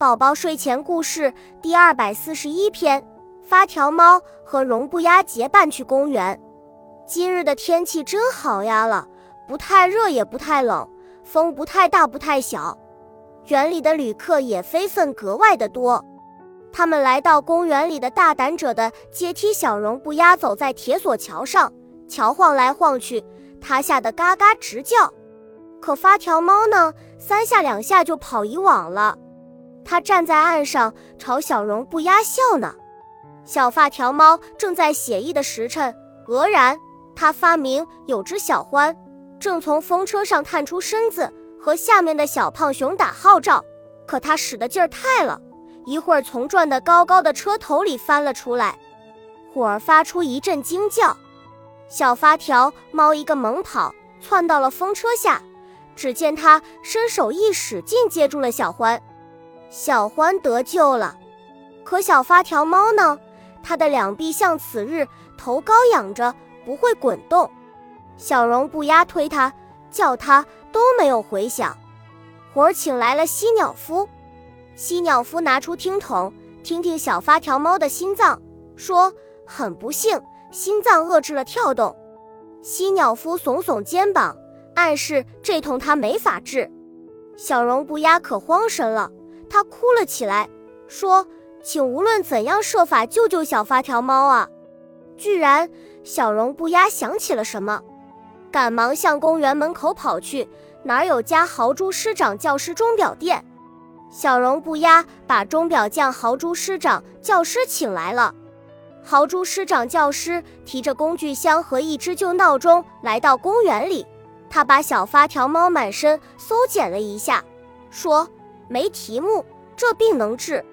宝宝睡前故事第二百四十一篇：发条猫和绒布鸭结伴去公园。今日的天气真好呀了，不太热也不太冷，风不太大不太小。园里的旅客也非分格外的多。他们来到公园里的大胆者的阶梯小绒布鸭走在铁索桥上，桥晃来晃去，它吓得嘎嘎直叫。可发条猫呢，三下两下就跑以往了。他站在岸上，朝小绒布鸭笑呢。小发条猫正在写意的时辰，愕然，他发明有只小獾，正从风车上探出身子，和下面的小胖熊打号召。可他使的劲儿太了，一会儿从转得高高的车头里翻了出来，忽而发出一阵惊叫。小发条猫一个猛跑，窜到了风车下，只见他伸手一使劲，接住了小獾。小獾得救了，可小发条猫呢？它的两臂像此日头高仰着，不会滚动。小绒布鸭推它、叫它都没有回响。活儿请来了犀鸟夫，犀鸟夫拿出听筒，听听小发条猫的心脏，说：“很不幸，心脏遏制了跳动。”犀鸟夫耸耸肩膀，暗示这痛他没法治。小绒布鸭可慌神了。他哭了起来，说：“请无论怎样设法救救小发条猫啊！”居然，小绒布鸭想起了什么，赶忙向公园门口跑去。哪有家豪猪师长教师钟表店？小绒布鸭把钟表匠豪猪师长教师请来了。豪猪师长教师提着工具箱和一只旧闹钟来到公园里，他把小发条猫满身搜检了一下，说。没题目，这病能治。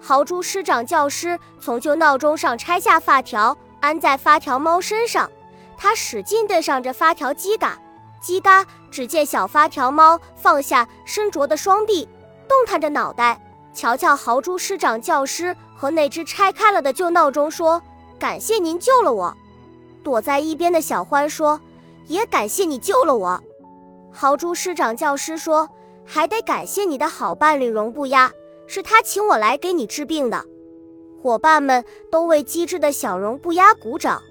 豪猪师长教师从旧闹钟上拆下发条，安在发条猫身上。他使劲对上着发条叽嘎，叽嘎。只见小发条猫放下伸着的双臂，动弹着脑袋，瞧瞧豪猪师长教师和那只拆开了的旧闹钟，说：“感谢您救了我。”躲在一边的小獾说：“也感谢你救了我。”豪猪师长教师说。还得感谢你的好伴侣绒布鸭，是他请我来给你治病的。伙伴们都为机智的小绒布鸭鼓掌。